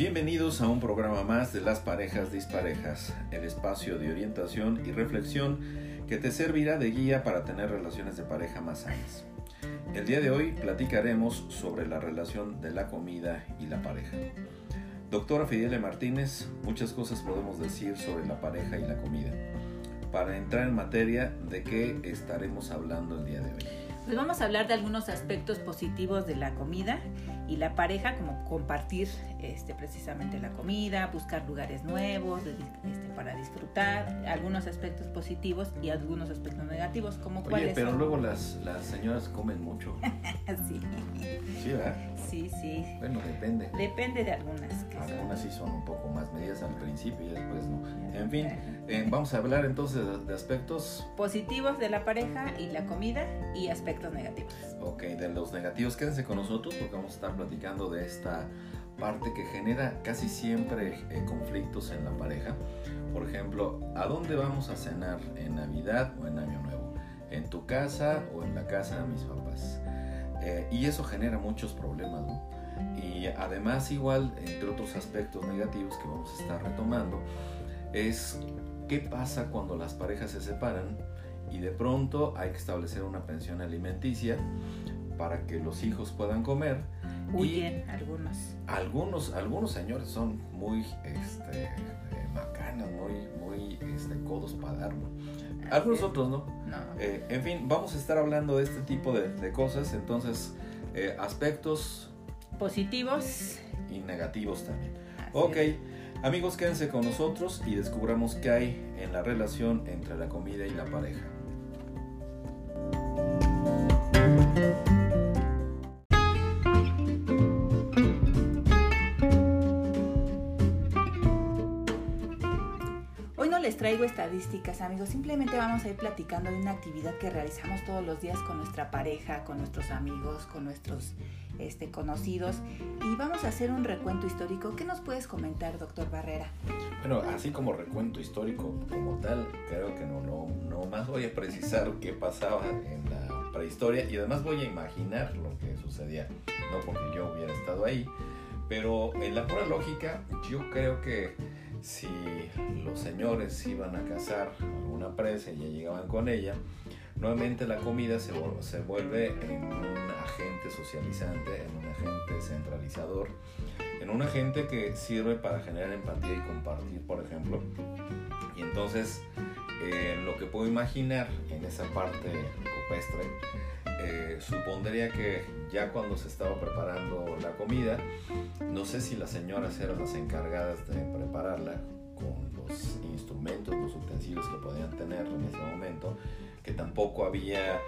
Bienvenidos a un programa más de Las Parejas Disparejas, el espacio de orientación y reflexión que te servirá de guía para tener relaciones de pareja más sanas. El día de hoy platicaremos sobre la relación de la comida y la pareja. Doctora Fidele Martínez, muchas cosas podemos decir sobre la pareja y la comida. Para entrar en materia, ¿de qué estaremos hablando el día de hoy? Pues vamos a hablar de algunos aspectos positivos de la comida y la pareja, como compartir este, precisamente la comida, buscar lugares nuevos este, para disfrutar, algunos aspectos positivos y algunos aspectos negativos, como Oye, cuáles pero son? luego las, las señoras comen mucho. sí, Sí, ¿verdad? sí, sí. Bueno, depende. Depende de algunas. Que son- Algunas sí son un poco más medidas al principio y después no. En fin, eh, vamos a hablar entonces de, de aspectos, Positivos de la pareja y la comida y aspectos negativos. ok, de los negativos. Quédense con nosotros porque vamos a estar platicando de esta parte que genera casi siempre eh, conflictos en la pareja. Por ejemplo, ¿a dónde vamos a cenar en Navidad o en Año Nuevo? ¿En tu casa o en la casa de mis papás? Eh, y eso genera muchos problemas, ¿no? Y además igual, entre otros aspectos negativos que vamos a estar retomando, es qué pasa cuando las parejas se separan y de pronto hay que establecer una pensión alimenticia para que los hijos puedan comer. Huyen algunos. Algunos, algunos señores son muy este, eh, macanas, muy, muy este, codos para dar, ¿no? Algunos otros no. No. Eh, en fin, vamos a estar hablando de este tipo de, de cosas, entonces eh, aspectos Positivos. y negativos también. así Ok, es. amigos, quédense con nosotros y descubramos qué hay en la relación entre la comida y la pareja. Traigo estadísticas, amigos. Simplemente vamos a ir platicando de una actividad que realizamos todos los días con nuestra pareja, con nuestros amigos, con nuestros este, conocidos. Y vamos a hacer un recuento histórico. ¿Qué nos puedes comentar, doctor Barrera? Bueno, así como recuento histórico como tal, creo que no, no, no más voy a precisar qué pasaba en la prehistoria y además voy a imaginar lo que sucedía, no porque yo hubiera estado ahí, pero en la pura lógica yo creo que si los señores iban a cazar alguna presa y ya llegaban con ella, nuevamente la comida se, se vuelve en un agente socializante, en un agente centralizador, en un agente que sirve para generar empatía y compartir, por ejemplo. Y entonces, eh, lo que puedo imaginar en esa parte eh, supondría que ya cuando se estaba preparando la comida, no sé si las señoras eran las encargadas de prepararla con los instrumentos, los utensilios que podían tener en ese momento, que tampoco había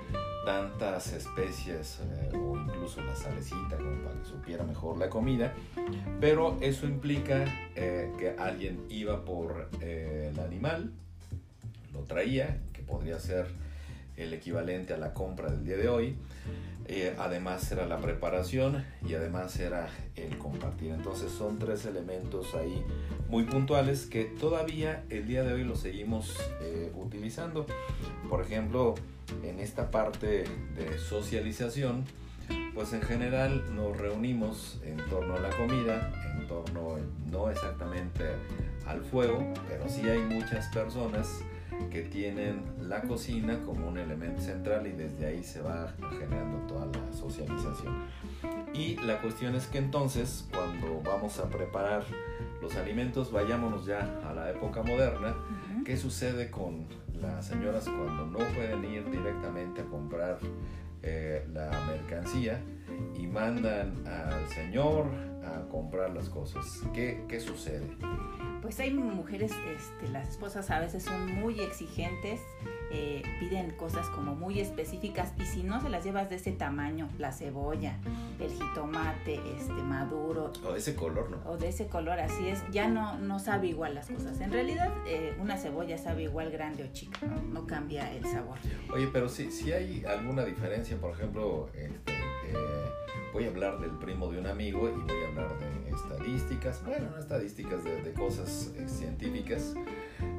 tantas especies eh, o incluso la salecita como para que supiera mejor la comida, pero eso implica eh, que alguien iba por el animal, lo traía, que podría ser el equivalente a la compra del día de hoy, eh, además era la preparación y además era el compartir. Entonces son tres elementos ahí muy puntuales que todavía el día de hoy los seguimos eh, utilizando. Por ejemplo, en esta parte de socialización, pues en general nos reunimos en torno a la comida, en torno no exactamente al fuego, pero sí hay muchas personas que tienen la cocina como un elemento central y desde ahí se va generando toda la socialización. Y la cuestión es que entonces cuando vamos a preparar los alimentos, vayámonos ya a la época moderna, ¿qué sucede con las señoras cuando no pueden ir directamente a comprar eh, la mercancía y mandan al señor a comprar las cosas? ¿Qué, qué sucede? Pues hay mujeres, este, las esposas a veces son muy exigentes, eh, piden cosas como muy específicas y si no se las llevas de ese tamaño, la cebolla, el jitomate, este maduro O ese color, ¿no? o de ese color, así es, ya no, no sabe igual las cosas. En realidad eh, una cebolla sabe igual grande o chica, ¿no? No cambia el sabor. Oye, pero si, si hay alguna diferencia, por ejemplo, este, eh, voy a hablar del primo de un amigo y voy a hablar de estadísticas, bueno, no estadísticas, de, de cosas eh, científicas.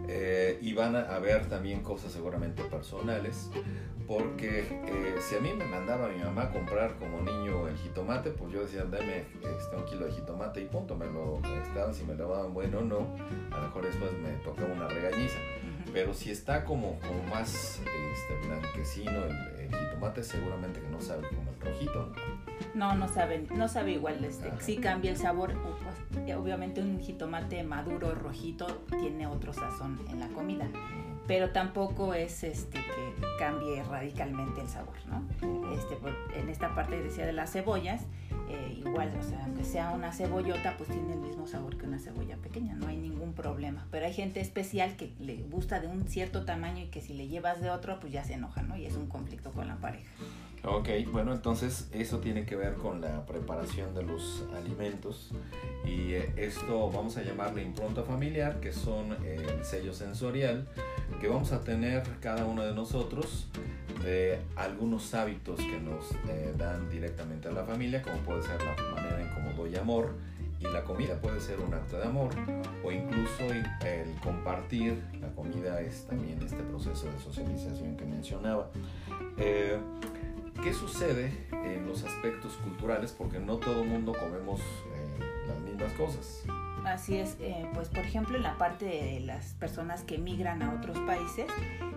Eh, y van a haber también cosas seguramente personales, porque eh, si a mí me mandaba mi mamá a comprar como niño el jitomate, pues yo decía, dame este, un kilo de jitomate y punto, me lo estaban, si me lo daban bueno o no, a lo mejor después me tocaba una regañiza. Pero si está como, como más este, blanquecino el, jitomate, seguramente que no sabe como el rojito. No, no sabe, no sabe igual. Este, sí cambia el sabor. Pues, obviamente un jitomate maduro, rojito, tiene otro sazón en la comida. Pero tampoco es este que cambie radicalmente el sabor, ¿no? Este, en esta parte decía de las cebollas, eh, igual, o sea, aunque sea una cebollota, pues tiene el mismo sabor que una cebolla pequeña, no hay ningún problema. Pero hay gente especial que le gusta de un cierto tamaño y que si le llevas de otro, pues ya se enoja, ¿no? Y es un conflicto con la pareja. Ok, bueno, entonces eso tiene que ver con la preparación de los alimentos y eh, esto vamos a llamarle impronta familiar, que son el sello sensorial que vamos a tener cada uno de nosotros de algunos hábitos que nos eh, dan directamente a la familia, como puede ser la manera en cómo doy amor, y la comida puede ser un acto de amor, o incluso el compartir, la comida es también este proceso de socialización que mencionaba. Eh, ¿Qué sucede en los aspectos culturales? Porque no todo el mundo comemos eh, las mismas cosas. Así es, pues por ejemplo en la parte de las personas que migran a otros países,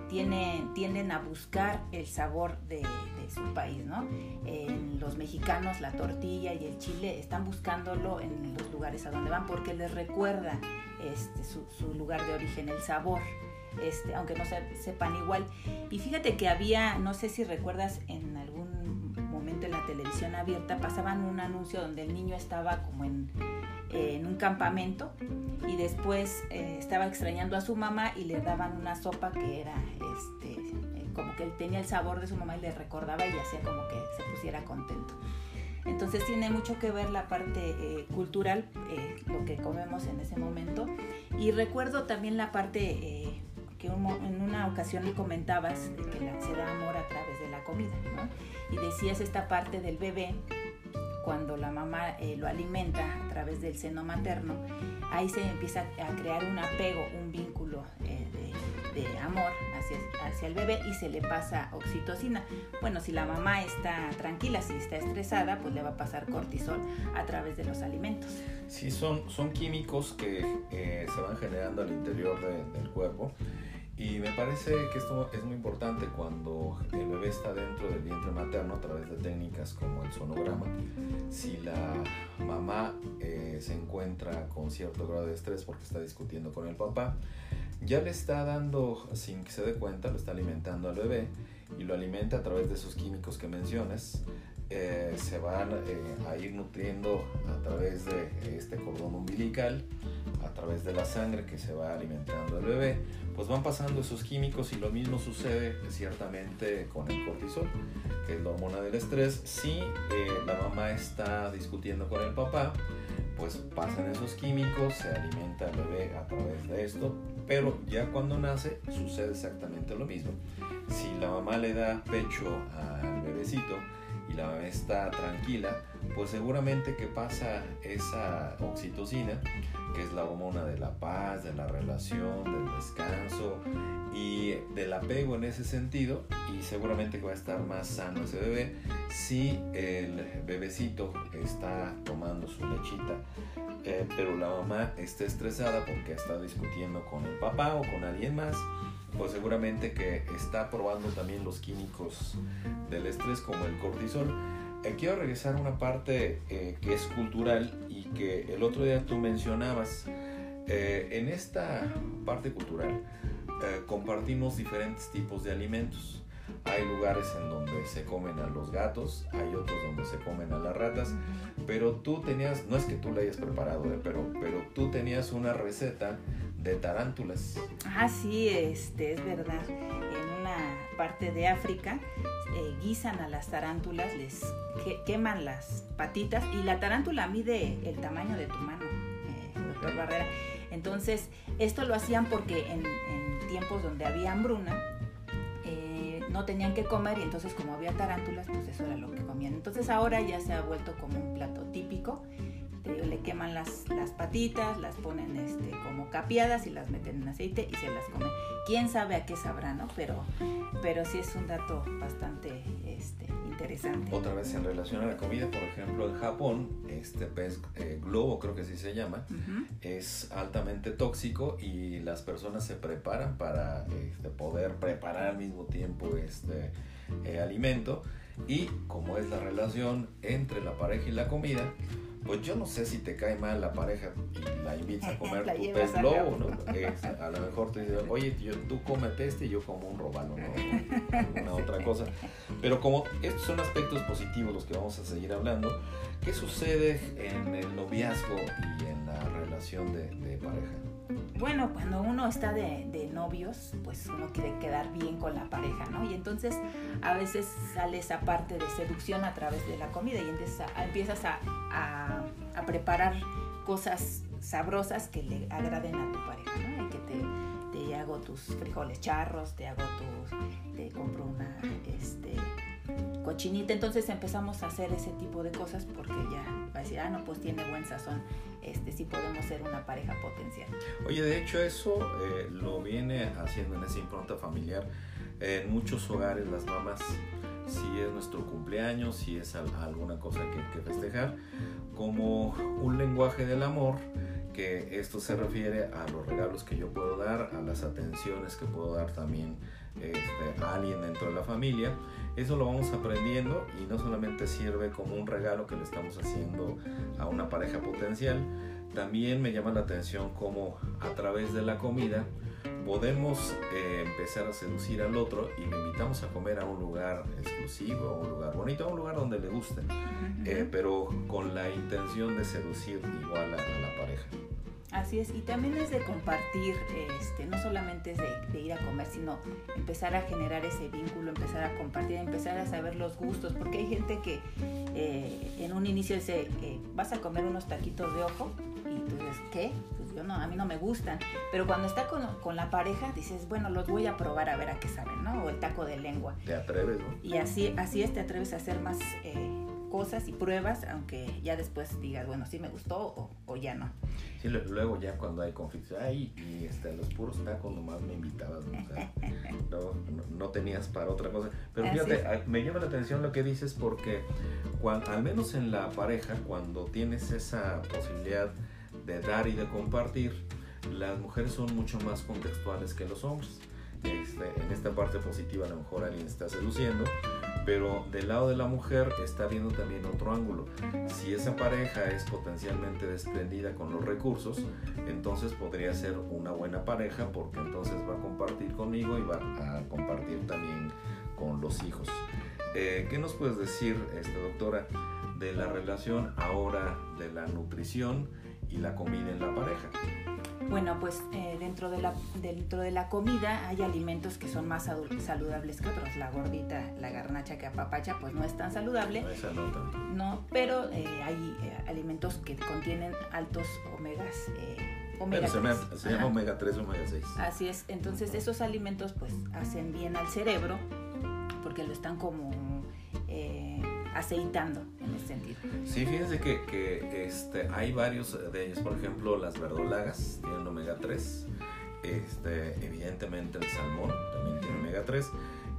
tienen, tienden a buscar el sabor de, su país, ¿no? En los mexicanos la tortilla y el chile están buscándolo en los lugares a donde van porque les recuerda este, su, lugar de origen, el sabor. Este, aunque no sepan igual. Y fíjate que había, no sé si recuerdas, en algún momento en la televisión abierta pasaban un anuncio donde el niño estaba como en en un campamento y después eh, estaba extrañando a su mamá y le daban una sopa que era este eh, como que él tenía el sabor de su mamá y le recordaba y hacía como que se pusiera contento. Entonces tiene mucho que ver la parte eh, cultural, lo que comemos en ese momento. Y recuerdo también la parte que en una ocasión le comentabas que se da amor a través de la comida, Y decías esta parte del bebé cuando la mamá eh, lo alimenta a través del seno materno, ahí se empieza a crear un apego, un vínculo eh, de, amor hacia, hacia, el bebé y se le pasa oxitocina. Bueno, si la mamá está tranquila, si está estresada, pues le va a pasar cortisol a través de los alimentos. Sí, son, son químicos que eh, se van generando al interior del cuerpo y me parece que esto es muy importante cuando el bebé está dentro del vientre materno a través de técnicas como el sonograma. Si la mamá eh, se encuentra con cierto grado de estrés porque está discutiendo con el papá, ya le está dando, sin que se dé cuenta, lo está alimentando al bebé y lo alimenta a través de esos químicos que mencionas. Eh, se van eh, a ir nutriendo a través de este cordón umbilical, través de la sangre que se va alimentando al bebé, pues van pasando esos químicos y lo mismo sucede ciertamente con el cortisol, que es la hormona del estrés. Si eh, la mamá está discutiendo con el papá, pues pasan esos químicos, se alimenta el bebé a través de esto, pero ya cuando nace sucede exactamente lo mismo. Si la mamá le da pecho al bebecito, y la mamá está tranquila, pues seguramente que pasa esa oxitocina, que es la hormona de la paz, de la relación, del descanso y del apego en ese sentido, y seguramente va a estar más sano ese bebé si el bebecito está tomando su lechita, eh, pero la mamá está estresada porque está discutiendo con el papá o con alguien más pues seguramente que está probando también los químicos del estrés como el cortisol. Eh, quiero regresar a una parte eh, que es cultural y que el otro día tú mencionabas. Eh, en esta parte cultural compartimos diferentes tipos de alimentos. Hay lugares en donde se comen a los gatos, hay otros donde se comen a las ratas, pero tú tenías, no es que tú la hayas preparado, pero, pero tú tenías una receta de tarántulas. Ah, sí, este, es verdad. En una parte de África eh, guisan a las tarántulas, les queman las patitas y la tarántula mide el tamaño de tu mano, eh, doctor Barrera. Entonces, esto lo hacían porque en, tiempos donde había hambruna, eh, no tenían que comer y entonces como había tarántulas, pues eso era lo que comían. Entonces ahora ya se ha vuelto como un plato típico le queman las, las patitas, las ponen este, como capeadas y las meten en aceite y se las comen. Quién sabe a qué sabrá, ¿no? Pero, pero sí es un dato bastante este, interesante. Otra vez en relación a la comida, por ejemplo, en Japón, este pez eh, globo, creo que así se llama, es altamente tóxico y las personas se preparan para este, poder preparar al mismo tiempo este eh, alimento. Y como es la relación entre la pareja y la comida, pues yo no sé si te cae mal la pareja y la invitas a comer tu pez globo, ¿no? a lo mejor te dice, oye, tú comete este y yo como un robalo, ¿no? Alguna otra cosa. Pero como estos son aspectos positivos los que vamos a seguir hablando, ¿qué sucede en el noviazgo y en la relación de, de pareja? Bueno, cuando uno está de, novios, pues uno quiere quedar bien con la pareja, ¿no? Y entonces a veces sale esa parte de seducción a través de la comida y empiezas a, preparar cosas sabrosas que le agraden a tu pareja, ¿no? Y que te, te hago tus frijoles charros, te hago tus, te compro una, este, cochinita. Entonces empezamos a hacer ese tipo de cosas porque ya va a decir, ah, no, pues tiene buen sazón, este sí podemos ser una pareja potencial. Oye, de hecho eso eh, lo viene haciendo en esa impronta familiar. En muchos hogares las mamás, si es nuestro cumpleaños, si es alguna cosa que, que festejar, como un lenguaje del amor, que esto se refiere a los regalos que yo puedo dar, a las atenciones que puedo dar también este, a alguien dentro de la familia eso lo vamos aprendiendo y no solamente sirve como un regalo que le estamos haciendo a una pareja potencial, también me llama la atención cómo a través de la comida podemos eh, empezar a seducir al otro y le invitamos a comer a un lugar exclusivo, a un lugar bonito, a un lugar donde le guste, eh, pero con la intención de seducir igual a la pareja. Así es, y también es de compartir, este, no solamente es de, ir a comer, sino empezar a generar ese vínculo, empezar a compartir, empezar a saber los gustos, porque hay gente que eh, en un inicio dice, eh, vas a comer unos taquitos de ojo, y tú dices, ¿qué? Pues yo no, a mí no me gustan, pero cuando está con, con, la pareja dices, bueno, los voy a probar a ver a qué saben, ¿no? O el taco de lengua. Te atreves, ¿no? Y así, así es, te atreves a hacer más... Eh, cosas y pruebas, aunque ya después digas, bueno, sí me gustó o, ya no. Sí, luego ya cuando hay conflictos, ay, y este, los puros tacos nomás me invitabas, ¿no? no, tenías para otra cosa. Pero fíjate, me llama la atención lo que dices porque cuando, al menos en la pareja, cuando tienes esa posibilidad de dar y de compartir, las mujeres son mucho más contextuales que los hombres. Este, en esta parte positiva a lo mejor alguien está seduciendo, pero del lado de la mujer está viendo también otro ángulo. Si esa pareja es potencialmente desprendida con los recursos, entonces podría ser una buena pareja porque entonces va a compartir conmigo y va a compartir también con los hijos. Eh, ¿Qué nos puedes decir, este, doctora, de la relación ahora de la nutrición y la comida en la pareja? Bueno, pues eh, dentro, de la, dentro de la comida hay alimentos que son más saludables que otros. La gordita, la garnacha que apapacha, pues no es tan saludable. No, no pero eh, hay eh, alimentos que contienen altos omegas. omega se, se llama omega 3, omega 6. Así es. Entonces esos alimentos pues hacen bien al cerebro porque lo están como aceitando en ese sentido. Sí, fíjense que, que este, hay varios de ellos, por ejemplo, las verdolagas tienen omega 3, este, evidentemente el salmón también tiene omega 3.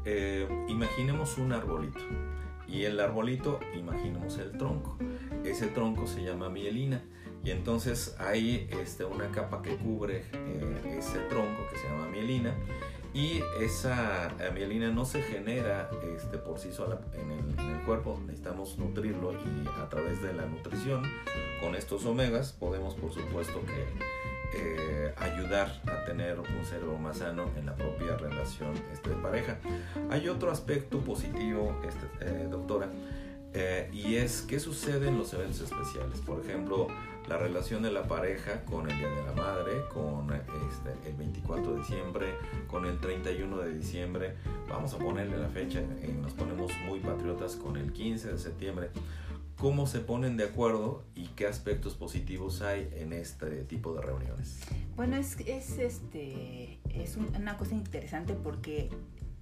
Eh, imaginemos un arbolito y el arbolito imaginemos el tronco. Ese tronco se llama mielina y entonces hay este, una capa que cubre eh, ese tronco que se llama mielina y esa mielina no se genera este, por sí sola en el, cuerpo, necesitamos nutrirlo y a través de la nutrición con estos omegas podemos por supuesto que eh, ayudar a tener un cerebro más sano en la propia relación este, de pareja. Hay otro aspecto positivo, este, eh, doctora, eh, y es qué sucede en los eventos especiales. Por ejemplo, la relación de la pareja con el Día de la Madre, con este, el 24 de diciembre, con el 31 de diciembre. Vamos a ponerle la fecha, y nos ponemos muy patriotas con el 15 de septiembre. ¿Cómo se ponen de acuerdo y qué aspectos positivos hay en este tipo de reuniones? Bueno, es, es, este, es una cosa interesante porque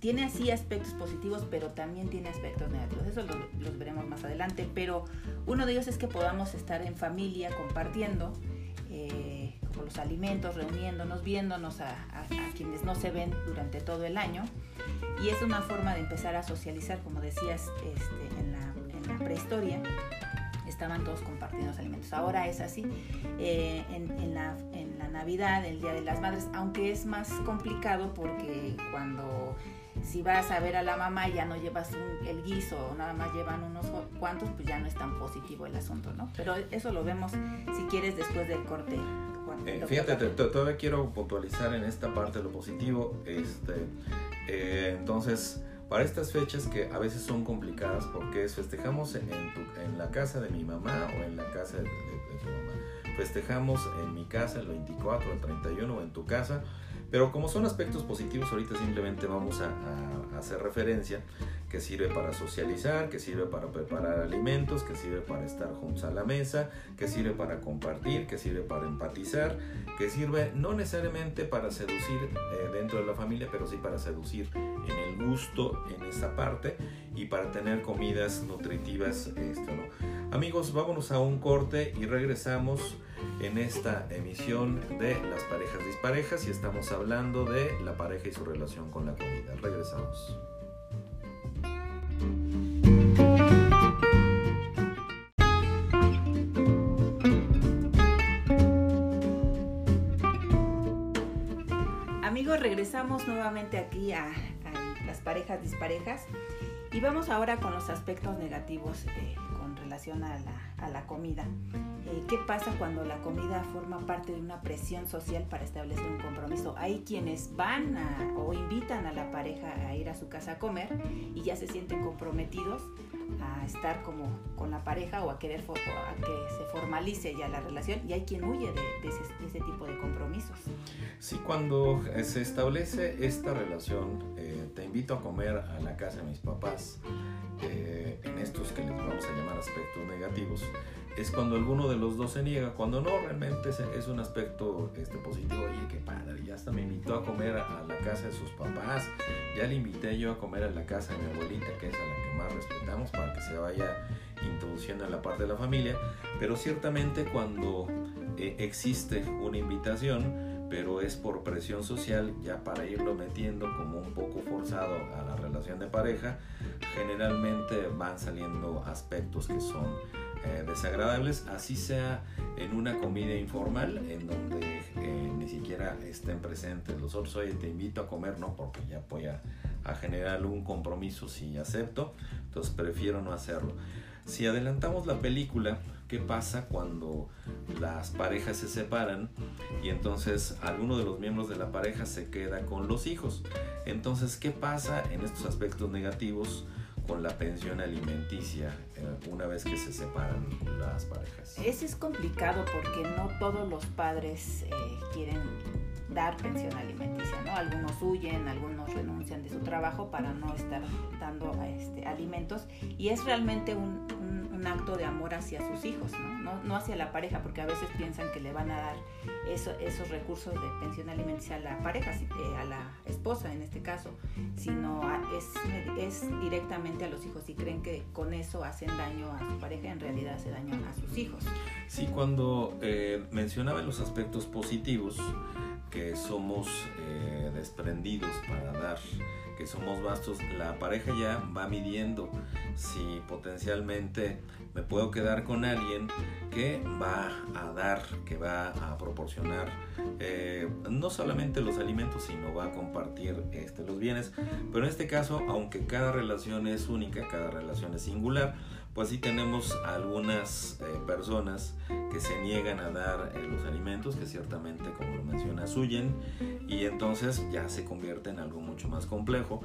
tiene así aspectos positivos, pero también tiene aspectos negativos. Eso los veremos más adelante, pero uno de ellos es que podamos estar en familia compartiendo. Eh, los alimentos, reuniéndonos, viéndonos a, quienes no se ven durante todo el año. Y es una forma de empezar a socializar, como decías este, en, la, prehistoria, estaban todos compartiendo los alimentos. Ahora es así. Eh, en, la, la, Navidad, el Día de las Madres, aunque es más complicado porque cuando si vas a ver a la mamá y ya no llevas el guiso nada más llevan unos cuantos, pues ya no es tan positivo el asunto, ¿no? Pero eso lo vemos si quieres después del corte. Eh, fíjate, todavía quiero puntualizar en esta parte lo positivo. Este, eh, entonces, para estas fechas que a veces son complicadas porque festejamos en, en, la casa de mi mamá o en la casa de, tu mamá. Festejamos en mi casa el 24, el 31 o en tu casa pero como son aspectos positivos, ahorita simplemente vamos a, hacer referencia que sirve para socializar, que sirve para preparar alimentos, que sirve para estar juntos a la mesa, que sirve para compartir, que sirve para empatizar, que sirve no necesariamente para seducir eh, dentro de la familia, pero sí para seducir en el gusto, en esa parte y para tener comidas nutritivas. Esto, ¿no? Amigos, vámonos a un corte y regresamos en esta emisión de Las parejas disparejas y estamos hablando de la pareja y su relación con la comida. Regresamos. Amigos, regresamos nuevamente aquí a, las parejas disparejas y vamos ahora con los aspectos negativos eh, con relación a la comida. Eh, qué pasa cuando la comida forma parte de una presión social para establecer un compromiso. Hay quienes van o invitan a la pareja a ir a su casa a comer y ya se sienten comprometidos a estar como con la pareja o a querer a que se formalice ya la relación y hay quien huye de, ese, tipo de compromisos. Sí, cuando se establece esta relación, eh, te invito a comer a la casa de mis papás, eh, en estos que les vamos a llamar aspectos negativos, es cuando alguno de los dos se niega, cuando no, realmente es, un aspecto este, positivo. Oye, qué padre, ya hasta me invitó a comer a, la casa de sus papás, ya le invité yo a comer a la casa de mi abuelita, que es a la que más respetamos, para que se vaya introduciendo en la parte de la familia. Pero ciertamente cuando eh, existe una invitación, pero es por presión social, ya para irlo metiendo como un poco forzado a la relación de pareja, generalmente van saliendo aspectos que son eh, desagradables, así sea en una comida informal en donde eh, ni siquiera estén presentes los otros, oye, te invito a comer, no, porque ya voy a, generar un compromiso si acepto, entonces prefiero no hacerlo. Si adelantamos la película, ¿qué pasa cuando las parejas se separan y entonces alguno de los miembros de la pareja se queda con los hijos? Entonces, ¿qué pasa en estos aspectos negativos? Con la pensión alimenticia eh, una vez que se separan las parejas? Ese es complicado porque no todos los padres eh, quieren dar pensión alimenticia, ¿no? Algunos huyen, algunos renuncian de su trabajo para no estar dando este, alimentos y es realmente un, acto de amor hacia sus hijos, ¿no? hacia la pareja, porque a veces piensan que le van a dar esos recursos de pensión alimenticia a la pareja, eh, a la esposa en este caso, sino es, es directamente a los hijos y creen que con eso hacen daño a su pareja, en realidad hace daño a sus hijos. Sí, cuando eh, mencionaba los aspectos positivos, que somos eh, desprendidos para dar, que somos vastos, la pareja ya va midiendo si potencialmente me puedo quedar con alguien que va a dar, que va a proporcionar eh, no solamente los alimentos, sino va a compartir este, los bienes. Pero en este caso, aunque cada relación es única, cada relación es singular, pues sí tenemos algunas eh, personas que se niegan a dar eh, los alimentos, que ciertamente, como lo mencionas, huyen, y entonces ya se convierte en algo mucho más complejo.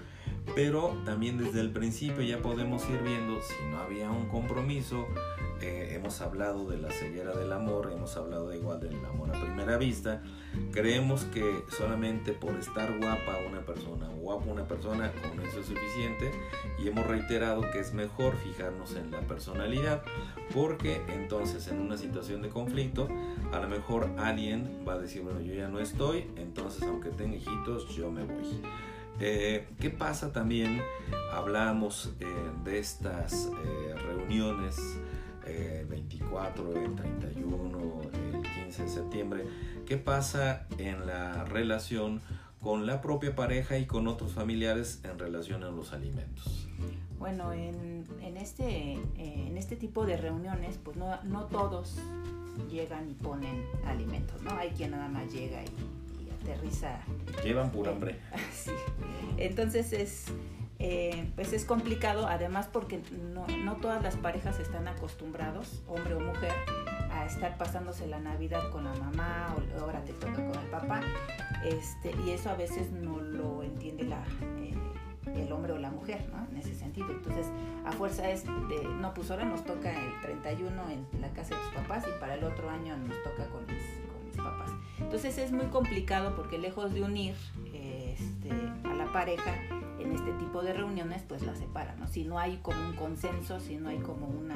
Pero también desde el principio ya podemos ir viendo si no había un compromiso, eh, hemos hablado de la ceguera del amor, hemos hablado de igual del amor a primera vista. Creemos que solamente por estar guapa una persona, guapo una persona, con eso es suficiente. Y hemos reiterado que es mejor fijarnos en la personalidad, porque entonces en una situación de conflicto, a lo mejor alguien va a decir, bueno, yo ya no estoy, entonces aunque tenga hijitos, yo me voy. Eh, ¿Qué pasa también? Hablamos eh, de estas eh, reuniones el 24, el 31, el 15 de septiembre. ¿Qué pasa en la relación con la propia pareja y con otros familiares en relación a los alimentos? Bueno, en, en este, en este tipo de reuniones, pues no, no todos llegan y ponen alimentos, ¿no? Hay quien nada más llega y, y aterriza. Llevan pura hambre. Sí. Entonces es, eh, pues es complicado, además porque no, no todas las parejas están acostumbrados, hombre o mujer, a estar pasándose la Navidad con la mamá o ahora te toca con el papá. Este, y eso a veces no lo entiende la, mujer, ¿no? En ese sentido. Entonces, a fuerza es de, no, pues ahora nos toca el 31 en la casa de tus papás y para el otro año nos toca con mis, con mis papás. Entonces es muy complicado porque lejos de unir este, a la pareja en este tipo de reuniones, pues la separan, ¿no? Si no hay como un consenso, si no hay como una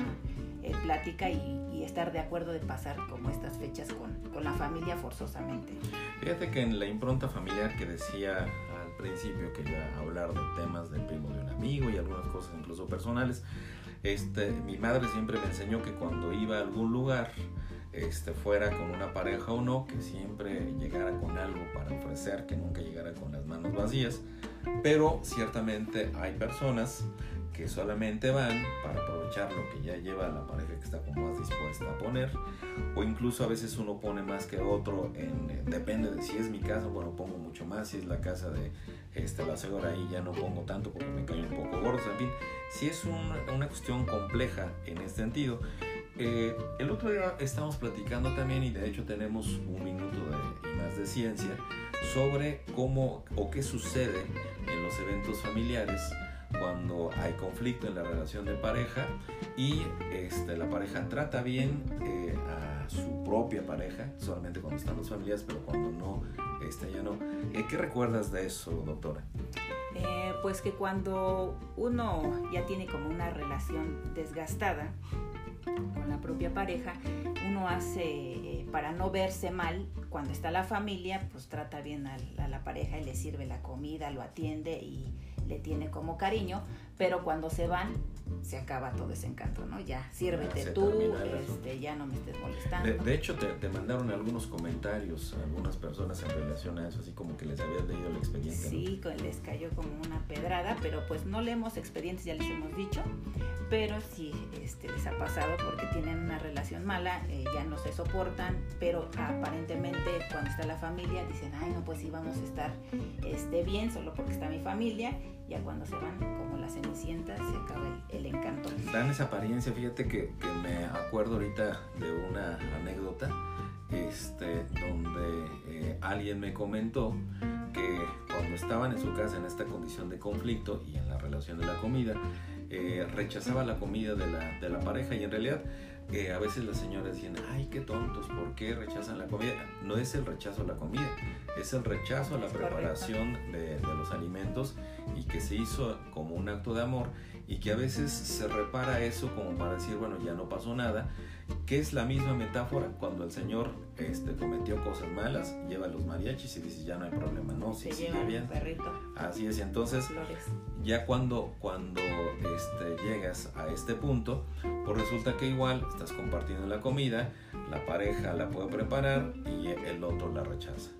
eh, plática y, y, estar de acuerdo de pasar como estas fechas con, con la familia forzosamente. Fíjate que en la impronta familiar que decía principio que iba a hablar de temas del primo de un amigo y algunas cosas incluso personales, este, mi madre siempre me enseñó que cuando iba a algún lugar, este, fuera con una pareja o no, que siempre llegara con algo para ofrecer, que nunca llegara con las manos vacías. Pero ciertamente hay personas que solamente van para aprovechar lo que ya lleva la pareja que está como más dispuesta a poner o incluso a veces uno pone más que otro en, depende de si es mi casa bueno pongo mucho más si es la casa de este, la señora ahí ya no pongo tanto porque me cae un poco gordo en fin si es un, una cuestión compleja en este sentido. Eh, el otro día estábamos platicando también y de hecho tenemos un minuto de, y más de ciencia sobre cómo o qué sucede en los eventos familiares cuando hay conflicto en la relación de pareja y este, la pareja trata bien eh, a su propia pareja, solamente cuando están las familias, pero cuando no, este, ya no. Eh, ¿Qué recuerdas de eso, doctora? Eh, pues que cuando uno ya tiene como una relación desgastada con la propia pareja, uno hace, eh, para no verse mal, cuando está la familia, pues trata bien a, a la pareja y le sirve la comida, lo atiende y le tiene como cariño, pero cuando se van se acaba todo ese encanto, ¿no? Ya, sírvete tú, este, ya no me estés molestando. De, de hecho, te, te, mandaron algunos comentarios algunas personas en relación a eso, así como que les habías leído el expediente. Sí, ¿no? les cayó como una pedrada, pero pues no leemos expedientes, ya les hemos dicho, pero sí este, les ha pasado porque tienen una relación mala, eh, ya no se soportan, pero aparentemente cuando está la familia dicen, ay, no, pues sí, vamos a estar este, bien solo porque está mi familia, ya cuando se van como la cenicienta se acaba el, el encanto. Dan esa apariencia, fíjate que, que, me acuerdo ahorita de una anécdota este, donde eh, alguien me comentó que cuando estaban en su casa en esta condición de conflicto y en la relación de la comida, eh, rechazaba la comida de la, de la pareja y en realidad eh, a veces las señoras dicen, ay, qué tontos, ¿por qué rechazan la comida? No es el rechazo a la comida, es el rechazo a la preparación de, de, los alimentos y que se hizo como un acto de amor y que a veces se repara eso como para decir, bueno, ya no pasó nada, que es la misma metáfora cuando el Señor este, cometió cosas malas, lleva los mariachis y dice, ya no hay problema, no, sí, sigue bien. Así es, y entonces Flores. ya cuando, cuando este, llegas a este punto, pues resulta que igual estás compartiendo la comida, la pareja la puede preparar y el otro la rechaza.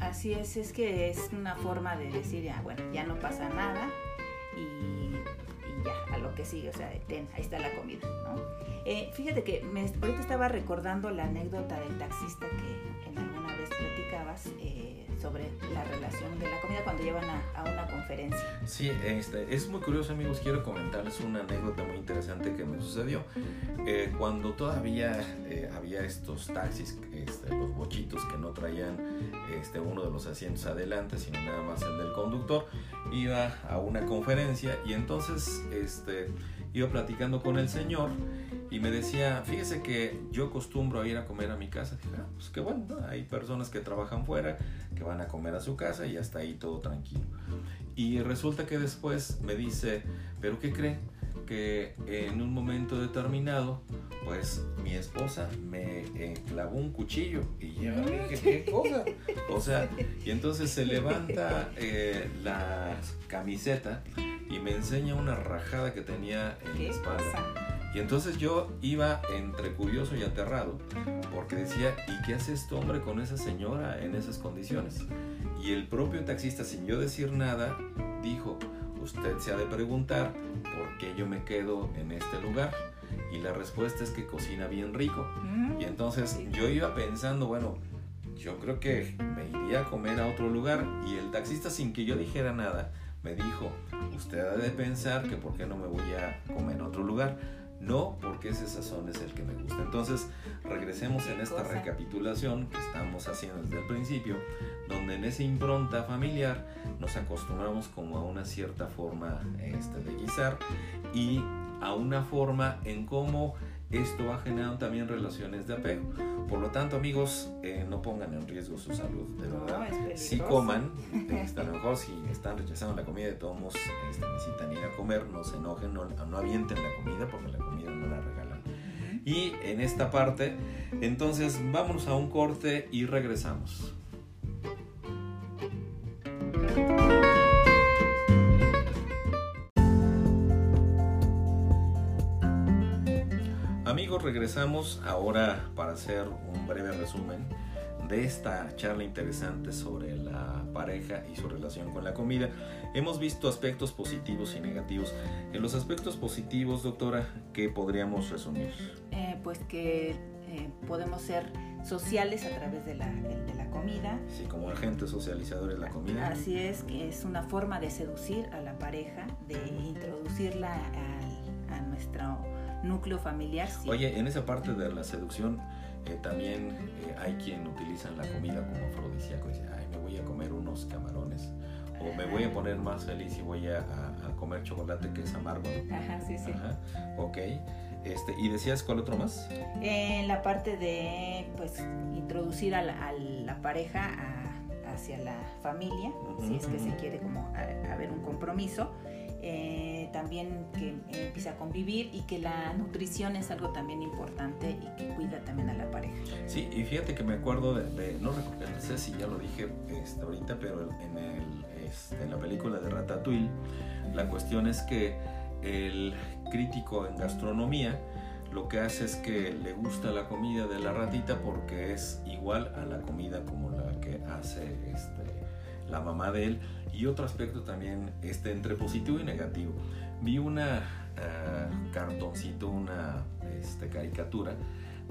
Así es, es que es una forma de decir, ya, bueno, ya no pasa nada a que sigue, o sea, ten, ahí está la comida, ¿no? Eh, fíjate que me, ahorita estaba recordando la anécdota del taxista que en alguna platicabas eh, sobre la relación de la comida cuando llevan a, a una conferencia. Sí, este, es muy curioso amigos, quiero comentarles una anécdota muy interesante que me sucedió. Eh, cuando todavía eh, había estos taxis, este, los bochitos que no traían este, uno de los asientos adelante, sino nada más el del conductor, iba a una conferencia y entonces este, iba platicando con el señor y me decía, fíjese que yo acostumbro a ir a comer a mi casa. Dije, ah, pues qué bueno, ¿no? hay personas que trabajan fuera, que van a comer a su casa y hasta ahí todo tranquilo. Y resulta que después me dice, pero ¿qué cree? porque en un momento determinado, pues mi esposa me eh, clavó un cuchillo y yo dije, ¿qué cosa? O sea, y entonces se levanta eh, la camiseta y me enseña una rajada que tenía en la espalda. Y entonces yo iba entre curioso y aterrado, porque decía, ¿y qué hace este hombre con esa señora en esas condiciones? Y el propio taxista, sin yo decir nada, dijo, usted se ha de preguntar por qué yo me quedo en este lugar. Y la respuesta es que cocina bien rico. Mm. Y entonces yo iba pensando, bueno, yo creo que me iría a comer a otro lugar. Y el taxista, sin que yo dijera nada, me dijo, usted ha de pensar que por qué no me voy a comer en otro lugar. No, porque ese sazón es el que me gusta. Entonces, regresemos en esta recapitulación que estamos haciendo desde el principio, donde en esa impronta familiar nos acostumbramos como a una cierta forma este, de guisar y a una forma en cómo esto va generando también relaciones de apego. Por lo tanto, amigos, eh, no pongan en riesgo su salud, de verdad. si coman, este, a lo mejor si están rechazando la comida de todos modos, este, necesitan ir a comer, no se enojen, no, no avienten la comida porque la comida no la regalan. Y en esta parte, entonces vámonos a un corte y regresamos. Amigos, regresamos ahora para hacer un breve resumen de esta charla interesante sobre la pareja y su relación con la comida. Hemos visto aspectos positivos y negativos. En los aspectos positivos, doctora, ¿qué podríamos resumir? Eh, pues que eh, podemos ser sociales a través de la, de, la comida. Sí, como agentes socializadores de la comida. Así es, que es una forma de seducir a la pareja, de introducirla a, a nuestro núcleo familiar. Oye, en esa parte de la seducción eh, también eh, hay quien utiliza la comida como afrodisíaco. Dice, ay, me voy a comer unos camarones. O me voy a poner más feliz y voy a, comer chocolate que es amargo. Ajá, sí, sí. Ajá, ok. Este, ¿Y decías cuál otro más? En la parte de, pues, introducir a la, pareja hacia la familia, si es que se quiere como haber un compromiso. Eh, también que empieza a convivir y que la nutrición es algo también importante y que cuida también a la pareja. Sí, y fíjate que me acuerdo de, no, sé si ya lo dije este, ahorita, pero en, el, este, en la película de Ratatouille, la cuestión es que el crítico en gastronomía lo que hace es que le gusta la comida de la ratita porque es igual a la comida como la que hace este, la mamá de él y otro aspecto también este, entre positivo y negativo. Vi una uh, cartoncito, una este, caricatura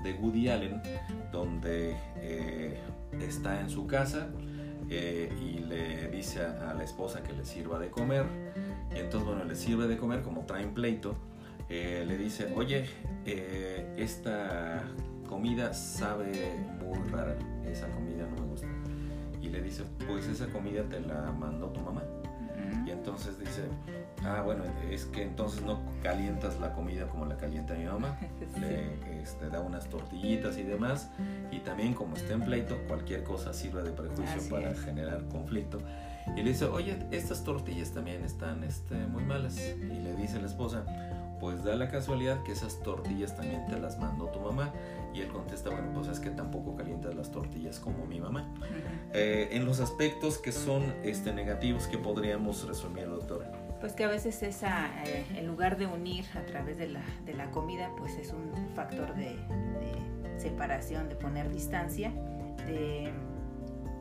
de Woody Allen donde eh, está en su casa eh, y le dice a, la esposa que le sirva de comer. Y entonces, bueno, le sirve de comer como traen pleito. Eh, le dice, oye, esta comida sabe muy rara, esa comida no me gusta le dice, pues esa comida te la mandó tu mamá. Y entonces dice, ah, bueno, es que entonces no calientas la comida como la calienta mi mamá. Le este, da unas tortillitas y demás. Y también como está en pleito, cualquier cosa sirve de prejuicio para generar conflicto. Y le dice, oye, estas tortillas también están este, muy malas. Y le dice la esposa, pues da la casualidad que esas tortillas también te las mandó tu mamá. Y él contesta, bueno, pues es que tampoco calientas las tortillas como mi mamá. Eh, en los aspectos que son este, negativos, ¿qué podríamos resumir, doctora? Pues que a veces esa, eh, en lugar de unir a través de la, de la comida, pues es un factor de, separación, de poner distancia, de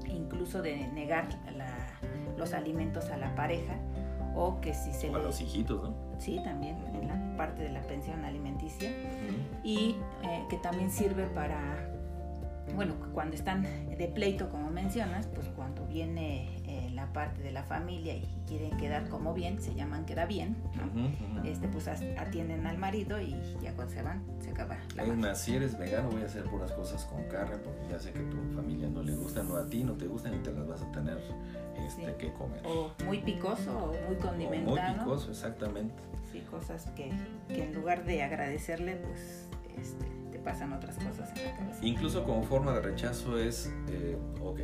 incluso de negar los alimentos a la pareja o que si se o a los hijitos, ¿no? Sí, también la parte de la pensión alimenticia y eh, que también sirve para, bueno, cuando están de pleito, como mencionas, pues cuando viene parte de la familia y quieren quedar como bien, se llaman queda bien, Este, pues atienden al marido y ya cuando se van, se acaba la Es más, si eres vegano voy a hacer puras cosas con carne porque ya sé que tu familia no le gustan o a ti no te gustan y te las vas a tener este, que comer. O muy picoso o muy condimentado. muy picoso, exactamente. Sí, cosas que, que en lugar de agradecerle, pues este, te pasan otras cosas en la cabeza. Incluso como forma de rechazo es, eh, ok,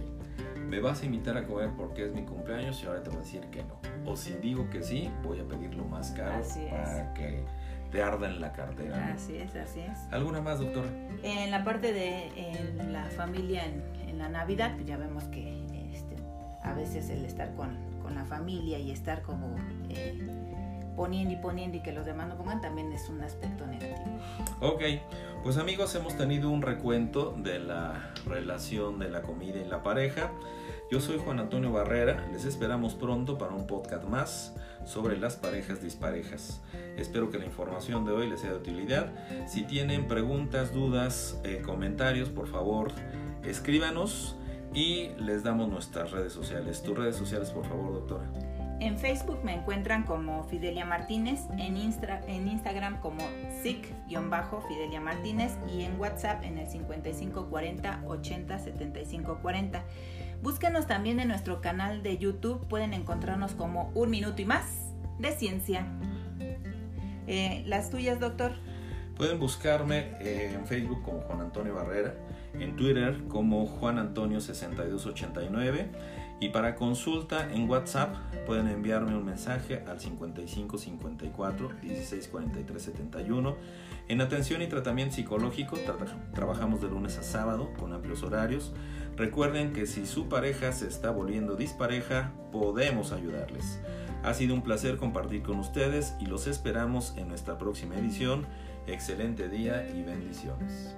me vas a invitar a comer porque es mi cumpleaños y ahora te voy a decir que no. O si digo que sí, voy a pedirlo más caro Así es. para que te arda en la cartera. Así es, así es. ¿Alguna más, doctora? En la parte de en la familia en, en la Navidad, pues ya vemos que este, a veces el estar con, con la familia y estar como eh, poniendo y poniendo y que los demás no pongan también es un aspecto negativo. Ok, pues amigos, hemos tenido un recuento de la relación de la comida y la pareja. Yo soy Juan Antonio Barrera, les esperamos pronto para un podcast más sobre las parejas disparejas. Espero que la información de hoy les sea de utilidad. Si tienen preguntas, dudas, eh, comentarios, por favor, escríbanos y les damos nuestras redes sociales. Tus redes sociales, por favor, doctora. En Facebook me encuentran como Fidelia Martínez, en, Instra- en Instagram como sic-fidelia Martínez y en WhatsApp en el 5540 80 75 40. Búsquenos también en nuestro canal de YouTube, pueden encontrarnos como Un Minuto y Más de Ciencia. Eh, Las tuyas, doctor. Pueden buscarme eh, en Facebook como Juan Antonio Barrera, en Twitter como Juan Antonio 6289 y para consulta en WhatsApp pueden enviarme un mensaje al 55 54 16 43 71. En atención y tratamiento psicológico tra- trabajamos de lunes a sábado con amplios horarios. Recuerden que si su pareja se está volviendo dispareja, podemos ayudarles. Ha sido un placer compartir con ustedes y los esperamos en nuestra próxima edición. Excelente día y bendiciones.